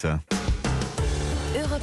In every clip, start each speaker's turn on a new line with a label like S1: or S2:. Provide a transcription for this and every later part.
S1: So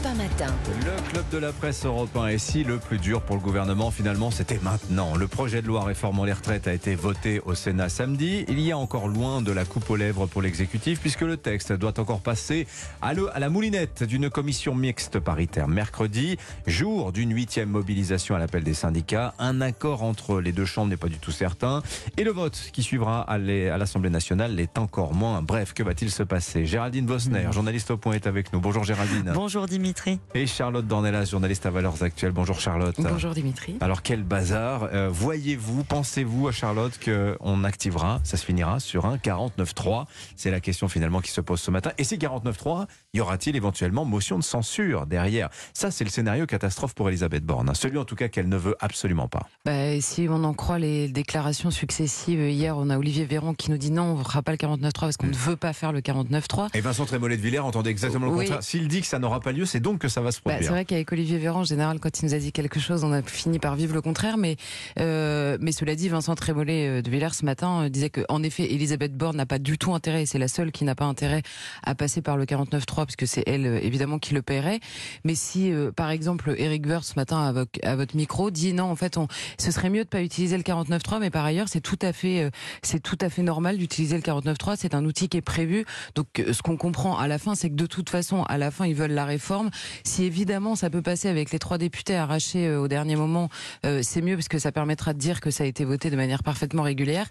S1: Europe 1 matin.
S2: Le club de la presse européen est si le plus dur pour le gouvernement finalement c'était maintenant. Le projet de loi réformant les retraites a été voté au Sénat samedi. Il y a encore loin de la coupe aux lèvres pour l'exécutif puisque le texte doit encore passer à, le- à la moulinette d'une commission mixte paritaire mercredi, jour d'une huitième mobilisation à l'appel des syndicats. Un accord entre les deux chambres n'est pas du tout certain et le vote qui suivra à l'A- à l'Assemblée nationale l'est encore moins. Bref, que va-t-il se passer? Géraldine Bosner, journaliste au point, est avec nous. Bonjour Géraldine.
S3: Bonjour Dimitri.
S2: Et Charlotte Dornelas, journaliste à Valeurs Actuelles. Bonjour Charlotte.
S4: Bonjour Dimitri.
S2: Alors quel bazar. Euh, Voyez-vous, pensez-vous à Charlotte qu'on activera, ça se finira sur un 49.3 C'est la question finalement qui se pose ce matin. Et si 49.3, y aura-t-il éventuellement motion de censure derrière? Ça c'est le scénario catastrophe pour Elisabeth Borne. hein. Celui en tout cas qu'elle ne veut absolument pas.
S4: Bah, si on en croit les déclarations successives, hier on a Olivier Véran qui nous dit non, on ne fera pas le 49.3 parce qu'on ne veut pas faire le 49.3.
S2: Et Vincent Trémollet de Villers entendait exactement le
S4: Oui.
S2: contraire. S'il dit que ça n'aura pas lieu, c'est donc que ça va se
S4: Bah,
S2: produire.
S4: c'est vrai qu'avec Olivier Véran, en général, quand il nous a dit quelque chose, on a fini par vivre le contraire. Mais, euh, mais cela dit, Vincent Trémollet euh, de Villers ce matin euh, disait que, en effet, Elisabeth Borne n'a pas du tout intérêt, et c'est la seule qui n'a pas intérêt à passer par le 49.3, parce que c'est elle, euh, évidemment, qui le paierait. Mais si, euh, par exemple, Eric Woerth, ce matin, à, vo- à votre micro, dit non, en fait, on, ce serait mieux de pas utiliser le 49.3, mais par ailleurs, c'est tout à fait, euh, c'est tout à fait normal d'utiliser le 49.3. C'est un outil qui est prévu. Donc, ce qu'on comprend à la fin, c'est que de toute façon, à la fin, ils veulent la réforme. Si évidemment ça peut passer avec les trois députés arrachés euh, au dernier moment, euh, c'est mieux parce que ça permettra de dire que ça a été voté de manière parfaitement régulière.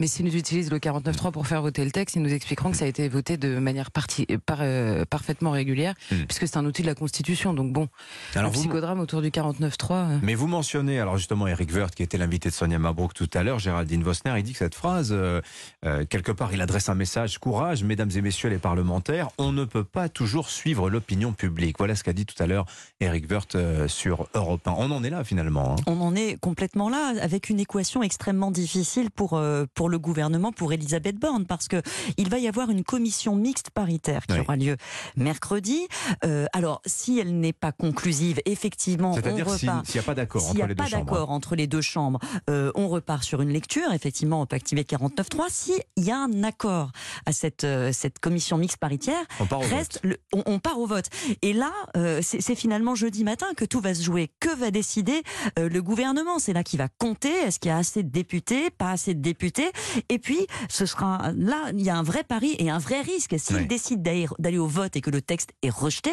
S4: Mais s'ils nous utilisent le 49.3 pour faire voter le texte, ils nous expliqueront que ça a été voté de manière parti- euh, par- euh, parfaitement régulière,
S2: Hmm.
S4: puisque c'est un outil de la Constitution. Donc bon,
S2: Alors
S4: le
S2: vous-
S4: psychodrame autour du 49.3. euh,
S2: Mais vous mentionnez, alors justement, Eric Woerth, qui était l'invité de Sonia Mabrouk tout à l'heure, Géraldine Vosner, il dit que cette phrase, euh, euh, quelque part, il adresse un message courage, mesdames et messieurs les parlementaires, on ne peut pas toujours suivre l'opinion publique. Voilà ce qu'a dit tout à l'heure Eric Woerth euh, sur Europe 1. On en est là finalement. hein.
S3: On en est complètement là, avec une équation extrêmement difficile pour, euh, pour le gouvernement, pour Elisabeth Borne, parce que il va y avoir une commission mixte paritaire qui
S2: Oui.
S3: aura lieu mercredi. Euh, alors, si elle n'est pas conclusive, effectivement, on
S2: C'est-à-dire s'il
S3: repart.
S2: s'il n'y a pas d'accord
S3: S'il
S2: entre les deux chambres.
S3: d'accord entre les deux chambres, euh, on repart sur une lecture. Effectivement, on peut activer 49.3. S'il y a un accord à cette, euh, cette commission mixte paritaire,
S2: On part au
S3: reste
S2: vote.
S3: le- on, on part au vote. Et là, euh, c'est finalement jeudi matin que tout va se jouer. Que va décider le gouvernement? C'est là qui va compter. Est-ce qu'il y a assez de députés? Pas assez de députés Et puis, ce sera là, il y a un vrai pari et un vrai risque. S'il
S2: Oui.
S3: décide d'aller au vote et que le texte est rejeté,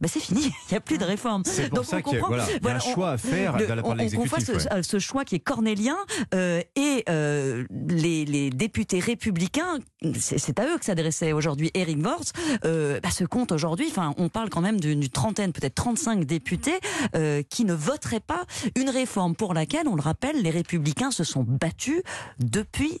S3: ben c'est fini. Il n'y a plus de réforme.
S2: C'est pour
S3: Donc,
S2: ça qu'il y a,
S3: comprend-
S2: voilà, il y a un
S3: on-
S2: choix à faire de la part de
S3: on, on
S2: l'exécutif.
S3: ce, ce choix qui est cornélien euh, et euh, les, les députés républicains, c'est à eux que s'adressait aujourd'hui Eric Worth, euh, bah, se compte aujourd'hui, enfin on parle quand même d'une d'une trentaine, peut-être 35 députés euh, qui ne voteraient pas une réforme pour laquelle, on le rappelle, les républicains se sont battus depuis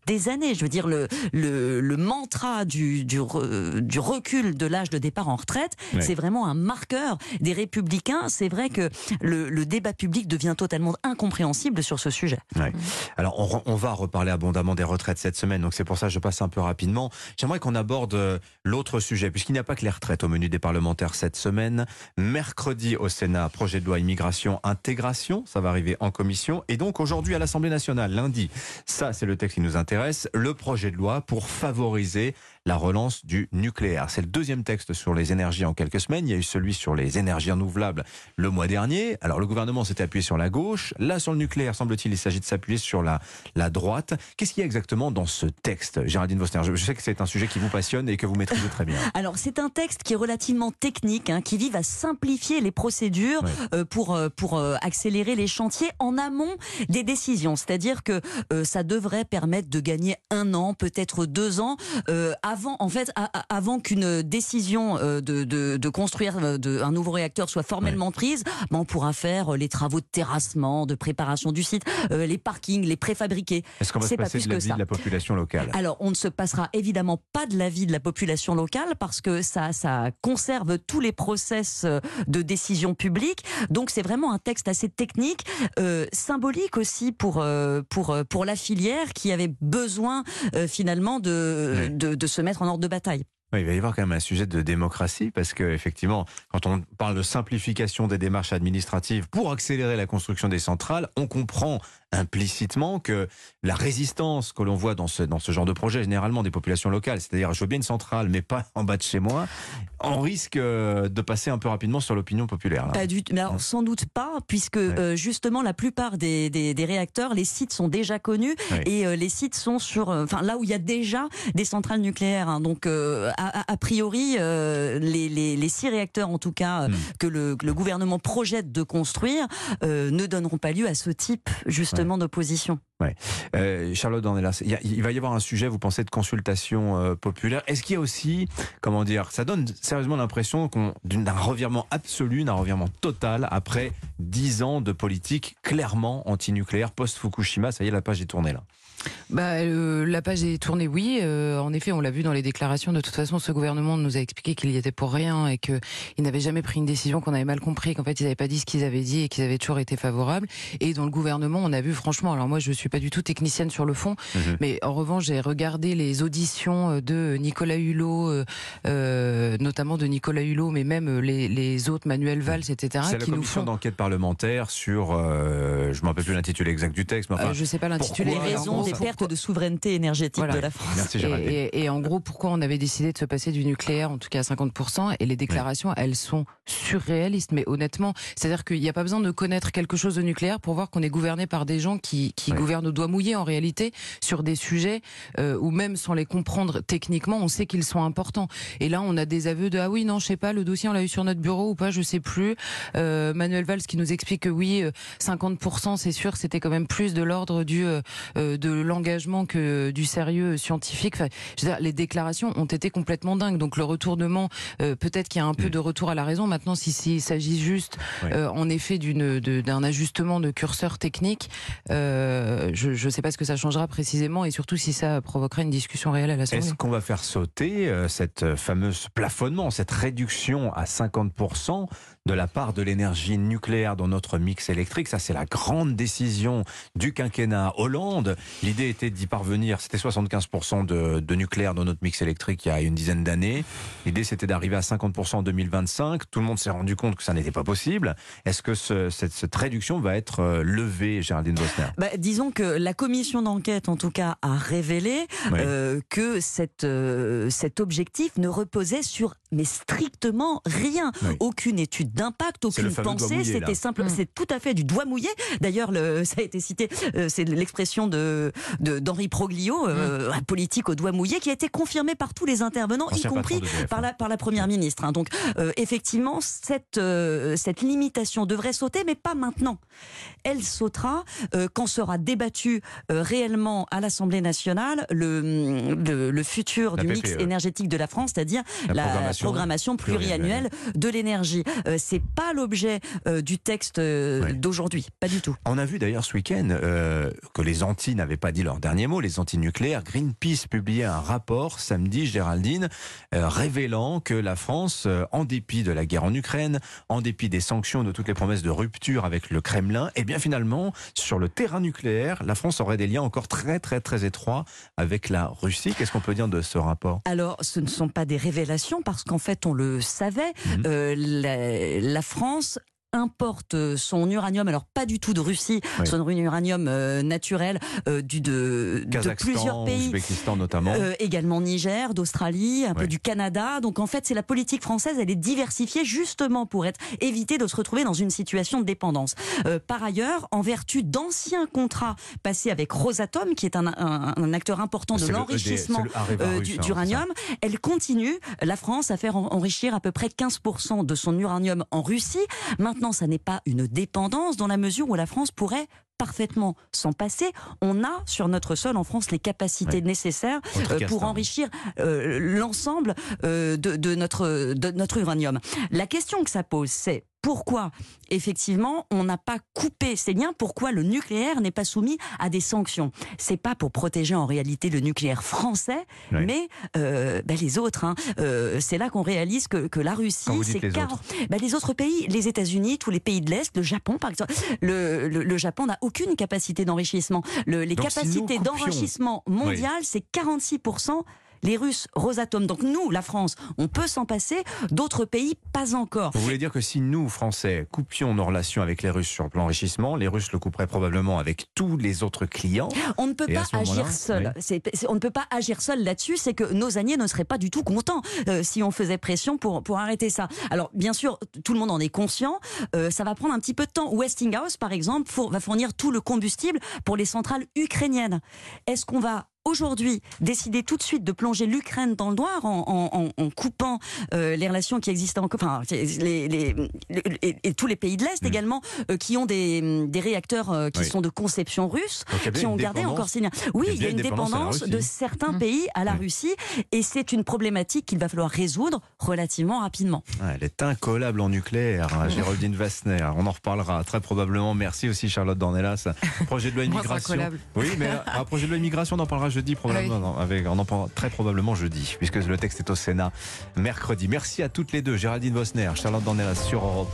S3: des années. Je veux dire, le, le, le mantra du, du, re- du recul de l'âge de départ en retraite,
S2: Ouais.
S3: c'est vraiment un marqueur des républicains. C'est vrai que le, le débat public devient totalement incompréhensible sur ce sujet.
S2: Ouais. Alors, on, on va reparler abondamment des retraites cette semaine, donc c'est pour ça que je passe un peu rapidement. J'aimerais qu'on aborde euh, l'autre sujet, puisqu'il n'y a pas que les retraites au menu des parlementaires cette semaine. Mercredi au Sénat, projet de loi immigration, intégration, ça va arriver en commission. Et donc aujourd'hui à l'Assemblée nationale, lundi, ça c'est le texte qui nous intéresse, le projet de loi pour favoriser la relance du nucléaire. C'est le deuxième texte sur les énergies en quelques semaines. Il y a eu celui sur les énergies renouvelables le mois dernier. Alors le gouvernement s'était appuyé sur la gauche. Là, sur le nucléaire, semble-t-il, il s'agit de s'appuyer sur la, la droite. Qu'est-ce qu'il y a exactement dans ce texte, Géraldine Vostner je, je sais que c'est un sujet qui vous passionne et que vous maîtrisez très bien.
S3: Alors c'est un texte qui est relativement technique, hein, qui vise à simplifier les procédures euh, pour euh, pour euh, accélérer les chantiers en amont des décisions. C'est-à-dire que ça devrait permettre de gagner un an, peut-être deux ans, avant en fait a- a- avant qu'une décision euh, de, de, de construire euh, de, un nouveau réacteur soit formellement prise. Ben, on pourra faire euh, les travaux de terrassement, de préparation du site, euh, les parkings, les préfabriqués.
S2: Est-ce qu'on va se
S3: pas
S2: passer
S3: plus
S2: de la
S3: que
S2: vie
S3: ça.
S2: de la population locale?
S3: Alors, on ne se passera évidemment pas de l'avis de la population locale parce que ça, ça conserve tous les process de décision publique. Donc, c'est vraiment un texte assez technique, euh, symbolique aussi pour euh, pour pour la filière qui avait besoin finalement de,
S2: Oui.
S3: de de se mettre en ordre de bataille.
S2: Il va y avoir quand même un sujet de démocratie parce que effectivement, quand on parle de simplification des démarches administratives pour accélérer la construction des centrales, on comprend implicitement que la résistance que l'on voit dans ce, dans ce genre de projet, généralement des populations locales, c'est-à-dire je veux bien une centrale, mais pas en bas de chez moi, on risque euh, de passer un peu rapidement sur l'opinion populaire.
S3: Pas du. Mais alors, sans doute pas, puisque euh, justement la plupart des, des, des, réacteurs, les sites sont déjà connus et euh, les sites sont sur, enfin là où il y a déjà des centrales nucléaires. Hein. donc a, a, priori, les, les, les, six réacteurs en tout cas hmm. que le, le, gouvernement projette de construire ne donneront pas lieu à ce type justement d'opposition.
S2: Ouais. Euh, Charlotte Dornelas, il, il, va y avoir un sujet, vous pensez, de consultation euh, populaire. Est-ce qu'il y a aussi, comment dire, ça donne sérieusement l'impression d'un revirement absolu, d'un revirement total après dix ans de politique clairement antinucléaire post-Fukushima. Ça y est, la page est tournée là.
S4: Bah, euh, la page est tournée, oui. Euh, en effet, on l'a vu dans les déclarations. De toute façon, ce gouvernement nous a expliqué qu'il y était pour rien et qu'il n'avait jamais pris une décision, qu'on avait mal compris, qu'en fait, ils n'avaient pas dit ce qu'ils avaient dit et qu'ils avaient toujours été favorables. Et dans le gouvernement, on a vu, franchement, alors moi, je suis pas du tout technicienne sur le fond, mhm. mais en revanche, j'ai regardé les auditions de Nicolas Hulot, euh, notamment de Nicolas Hulot, mais même les, les autres, Manuel Valls, etc.
S2: C'est la commission d'enquête parlementaire sur, je ne me rappelle plus l'intitulé exact du texte, mais enfin,
S4: je sais pas l'intitulé.
S3: Les raisons des pertes de souveraineté énergétique de la France.
S4: et, en gros, pourquoi on avait décidé de se passer du nucléaire, en tout cas à 50%, et les déclarations, elles sont surréalistes, mais honnêtement, c'est-à-dire qu'il n'y a pas besoin de connaître quelque chose de nucléaire pour voir qu'on est gouverné par des gens qui, qui gouvernent au doigt mouillé en réalité sur des sujets euh, où même sans les comprendre techniquement, on sait qu'ils sont importants. Et là, on a des aveux de ah oui non, je sais pas, le dossier on l'a eu sur notre bureau ou pas, je sais plus. Euh, Manuel Valls qui nous explique que oui, 50%, euh, c'est sûr, c'était quand même plus de l'ordre du euh, de l'engagement que du sérieux scientifique. Enfin, je veux dire, les déclarations ont été complètement dingues. Donc le retournement, euh, peut-être qu'il y a un peu de retour à la raison. Maintenant, s'il si, s'agit juste, euh, en effet, d'une d'un ajustement de curseur technique, euh, je ne sais pas ce que ça changera précisément et surtout si ça provoquera une discussion réelle à l'Assemblée.
S2: Est-ce qu'on va faire sauter cette fameuse plafonnement, cette réduction à 50% de la part de l'énergie nucléaire dans notre mix électrique. Ça, c'est la grande décision du quinquennat Hollande. L'idée était d'y parvenir. C'était 75% de, de, nucléaire dans notre mix électrique il y a une dizaine d'années. L'idée, c'était d'arriver à 50% en 2025. Tout le monde s'est rendu compte que ça n'était pas possible. Est-ce que ce, cette, cette, réduction va être euh, levée, Géraldine Bosner
S3: bah, Disons que la commission d'enquête, en tout cas, a révélé euh, que cette, euh, cet objectif ne reposait sur mais strictement rien. Aucune étude d'impact, aucune pensée. C'était simple. Mm. C'est tout à fait du doigt mouillé. D'ailleurs, ça a été cité. Euh, c'est l'expression de d'Henri Proglio, euh, mm. un politique au doigt mouillé, qui a été confirmé par tous les intervenants, y compris par la par la première ministre. Hein. Donc, euh, effectivement, cette cette limitation devrait sauter, mais pas maintenant. Elle sautera quand sera débattu réellement à l'Assemblée nationale le, le, futur du mix énergétique de la France, c'est-à-dire la, programmation, pluriannuelle de l'énergie. Euh, c'est pas l'objet euh, du texte euh, d'aujourd'hui, pas du tout.
S2: On a vu d'ailleurs ce week-end que les Antilles n'avaient pas dit leur dernier mot, les anti-nucléaires. Greenpeace publiait un rapport samedi, Géraldine, révélant que la France, en dépit de la guerre en Ukraine, en dépit des sanctions, de toutes les promesses de rupture avec le Kremlin, et eh bien finalement, sur le terrain nucléaire, la France aurait des liens encore très très très étroits avec la Russie. Qu'est-ce qu'on peut dire de ce rapport?
S3: Alors, ce ne sont pas des révélations parce que en fait, on le savait. Mhm. Euh, la, France importe son uranium, alors pas du tout de Russie, son uranium euh, naturel euh, du, de, de, plusieurs pays,
S2: notamment,
S3: euh, également Niger, d'Australie, un peu du Canada. Donc en fait, c'est la politique française, elle est diversifiée justement pour être éviter de se retrouver dans une situation de dépendance. par ailleurs, en vertu d'anciens contrats passés avec Rosatom, qui est un, un, acteur important de e l'enrichissement du, hein, d'uranium, elle continue, la France, à faire enrichir à peu près 15% de son uranium en Russie. Maintenant, Maintenant, ça n'est pas une dépendance dans la mesure où la France pourrait parfaitement s'en passer. On a sur notre sol en France les capacités nécessaires euh, pour enrichir euh, l'ensemble euh, de, de, notre, de notre uranium. La question que ça pose, c'est pourquoi effectivement on n'a pas coupé ces liens, pourquoi le nucléaire n'est pas soumis à des sanctions. C'est pas pour protéger en réalité le nucléaire français, mais euh, ben, les autres. Hein. Euh, c'est là qu'on réalise que, que, la Russie, c'est
S2: les,
S3: car... ben, les autres pays, les États-Unis, tous les pays de l'Est, le Japon par exemple. Le, le, Japon n'a aucune capacité d'enrichissement. les capacités d'enrichissement mondiales, c'est 46 Les Russes, Rosatom. Donc nous, la France, on peut s'en passer. D'autres pays, pas encore.
S2: Vous voulez dire que si nous, Français, coupions nos relations avec les Russes sur le plan enrichissement, les Russes le couperaient probablement avec tous les autres clients?
S3: On ne peut pas agir seul.
S2: oui.
S3: On ne peut pas agir seul là-dessus. C'est que nos alliés ne seraient pas du tout contents euh, si on faisait pression pour, pour arrêter ça. Alors, bien sûr, tout le monde en est conscient. Euh, ça va prendre un petit peu de temps. Westinghouse, par exemple, four- va fournir tout le combustible pour les centrales ukrainiennes. Est-ce qu'on va aujourd'hui décider tout de suite de plonger l'Ukraine dans le noir en, en- en- en coupant euh, les relations qui existent encore, enfin les, les- les- et, et tous les pays de l'Est
S2: Mm.
S3: également euh, qui ont des, des réacteurs euh, qui
S2: Oui.
S3: sont de conception russe,
S2: Donc,
S3: qui ont gardé encore ces liens. Oui,
S2: Il y a
S3: une
S2: dépendance
S3: de certains
S4: Mm.
S3: pays à la
S2: Oui.
S3: Russie et c'est une problématique qu'il va falloir résoudre relativement rapidement.
S2: Ah, Elle est incollable en nucléaire, hein, Géraldine Vassner. On en reparlera très probablement. Merci aussi Charlotte Dornelas. Projet de loi immigration. Oui, mais un projet de loi immigration, on en parlera jeudi probablement.
S4: Oui.
S2: Non, avec, on en parlera très probablement jeudi, puisque le texte est au Sénat mercredi. Merci à toutes les deux, Géraldine Vosner, Charlotte Dornelas sur Europe.